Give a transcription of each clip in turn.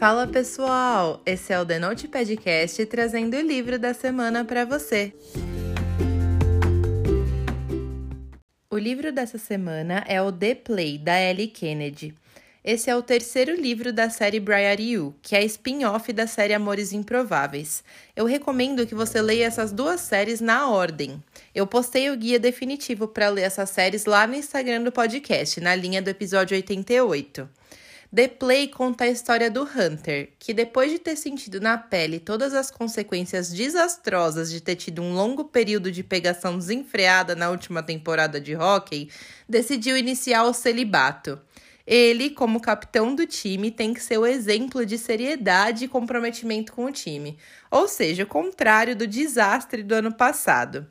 Fala pessoal, esse é o The Note Podcast trazendo o livro da semana para você. O livro dessa semana é o The Play da Ellie Kennedy. Esse é o terceiro livro da série Briar You, que é spin-off da série Amores Improváveis. Eu recomendo que você leia essas duas séries na ordem. Eu postei o guia definitivo para ler essas séries lá no Instagram do podcast, na linha do episódio 88. The Play conta a história do Hunter, que depois de ter sentido na pele todas as consequências desastrosas de ter tido um longo período de pegação desenfreada na última temporada de hockey, decidiu iniciar o celibato. Ele, como capitão do time, tem que ser o exemplo de seriedade e comprometimento com o time, ou seja, o contrário do desastre do ano passado.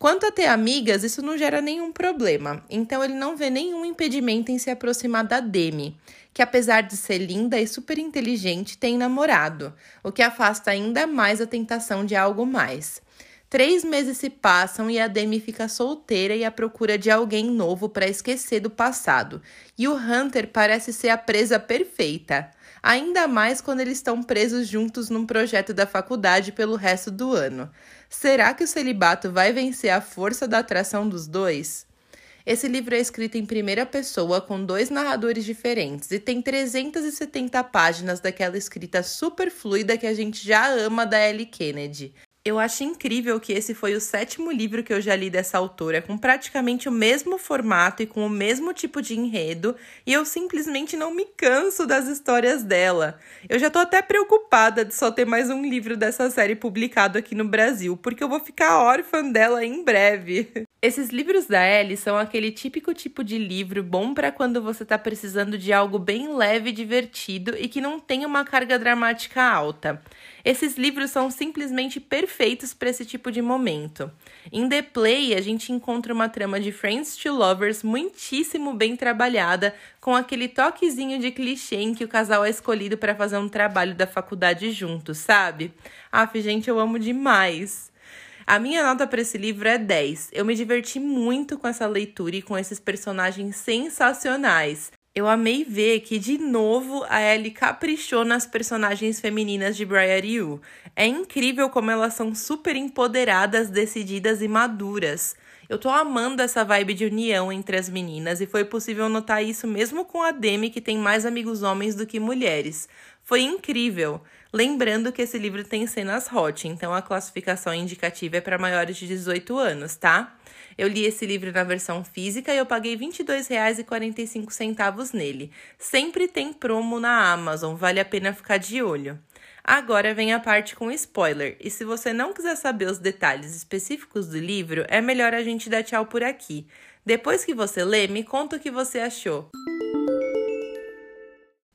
Quanto a ter amigas, isso não gera nenhum problema, então ele não vê nenhum impedimento em se aproximar da Demi, que apesar de ser linda e super inteligente, tem namorado, o que afasta ainda mais a tentação de algo mais. Três meses se passam e a Demi fica solteira e à procura de alguém novo para esquecer do passado. E o Hunter parece ser a presa perfeita. Ainda mais quando eles estão presos juntos num projeto da faculdade pelo resto do ano. Será que o celibato vai vencer a força da atração dos dois? Esse livro é escrito em primeira pessoa com dois narradores diferentes e tem 370 páginas daquela escrita super fluida que a gente já ama da Ellie Kennedy. Eu acho incrível que esse foi o sétimo livro que eu já li dessa autora, com praticamente o mesmo formato e com o mesmo tipo de enredo, e eu simplesmente não me canso das histórias dela. Eu já tô até preocupada de só ter mais um livro dessa série publicado aqui no Brasil, porque eu vou ficar órfã dela em breve. Esses livros da Ellie são aquele típico tipo de livro bom para quando você tá precisando de algo bem leve e divertido e que não tem uma carga dramática alta. Esses livros são simplesmente perfeitos para esse tipo de momento. Em The Play, a gente encontra uma trama de Friends to Lovers muitíssimo bem trabalhada, com aquele toquezinho de clichê em que o casal é escolhido para fazer um trabalho da faculdade juntos, sabe? Aff, gente, eu amo demais. A minha nota para esse livro é 10. Eu me diverti muito com essa leitura e com esses personagens sensacionais. Eu amei ver que, de novo, a Ellie caprichou nas personagens femininas de Briar You. É incrível como elas são super empoderadas, decididas e maduras. Eu tô amando essa vibe de união entre as meninas e foi possível notar isso mesmo com a Demi, que tem mais amigos homens do que mulheres. Foi incrível. Lembrando que esse livro tem cenas hot, então a classificação indicativa é para maiores de 18 anos, tá? Eu li esse livro na versão física e eu paguei R$ 22,45 nele. Sempre tem promo na Amazon, vale a pena ficar de olho. Agora vem a parte com spoiler, e se você não quiser saber os detalhes específicos do livro, é melhor a gente dar tchau por aqui. Depois que você lê, me conta o que você achou.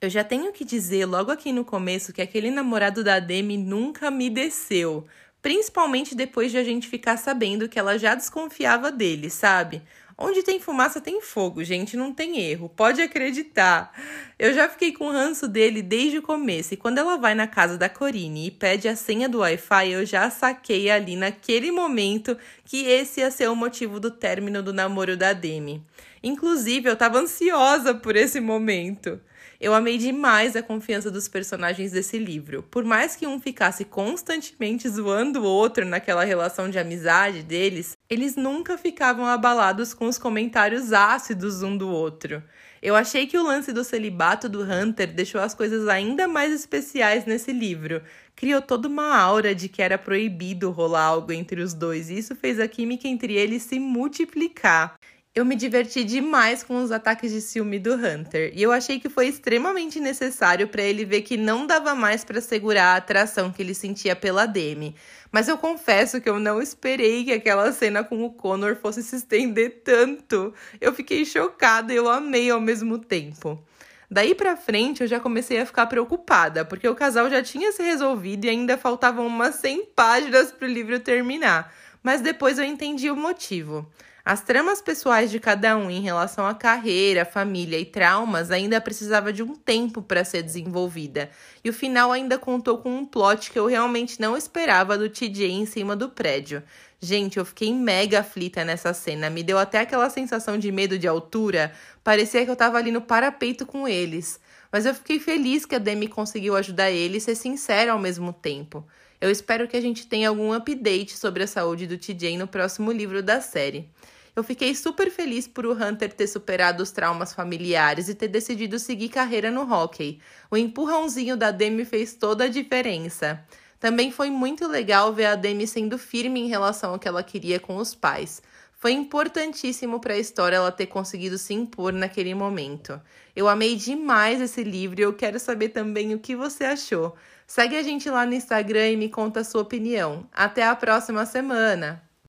Eu já tenho que dizer logo aqui no começo que aquele namorado da Demi nunca me desceu. Principalmente depois de a gente ficar sabendo que ela já desconfiava dele, sabe? Onde tem fumaça tem fogo, gente, não tem erro, pode acreditar. Eu já fiquei com ranço dele desde o começo e quando ela vai na casa da Corine e pede a senha do Wi-Fi, eu já saquei ali naquele momento que esse ia ser o motivo do término do namoro da Demi. Inclusive, eu tava ansiosa por esse momento. Eu amei demais a confiança dos personagens desse livro. Por mais que um ficasse constantemente zoando o outro naquela relação de amizade deles, eles nunca ficavam abalados com os comentários ácidos um do outro. Eu achei que o lance do celibato do Hunter deixou as coisas ainda mais especiais nesse livro. Criou toda uma aura de que era proibido rolar algo entre os dois, e isso fez a química entre eles se multiplicar. Eu me diverti demais com os ataques de ciúme do Hunter, e eu achei que foi extremamente necessário para ele ver que não dava mais para segurar a atração que ele sentia pela Demi. Mas eu confesso que eu não esperei que aquela cena com o Connor fosse se estender tanto. Eu fiquei chocada e eu amei ao mesmo tempo. Daí para frente eu já comecei a ficar preocupada, porque o casal já tinha se resolvido e ainda faltavam umas 100 páginas para o livro terminar. Mas depois eu entendi o motivo. As tramas pessoais de cada um em relação à carreira, família e traumas ainda precisava de um tempo para ser desenvolvida, e o final ainda contou com um plot que eu realmente não esperava do TJ em cima do prédio. Gente, eu fiquei mega aflita nessa cena, me deu até aquela sensação de medo de altura, parecia que eu tava ali no parapeito com eles. Mas eu fiquei feliz que a Demi conseguiu ajudar ele e ser sincera ao mesmo tempo. Eu espero que a gente tenha algum update sobre a saúde do TJ no próximo livro da série. Eu fiquei super feliz por o Hunter ter superado os traumas familiares e ter decidido seguir carreira no hockey. O empurrãozinho da Demi fez toda a diferença. Também foi muito legal ver a Demi sendo firme em relação ao que ela queria com os pais. Foi importantíssimo para a história ela ter conseguido se impor naquele momento. Eu amei demais esse livro e eu quero saber também o que você achou. Segue a gente lá no Instagram e me conta a sua opinião. Até a próxima semana!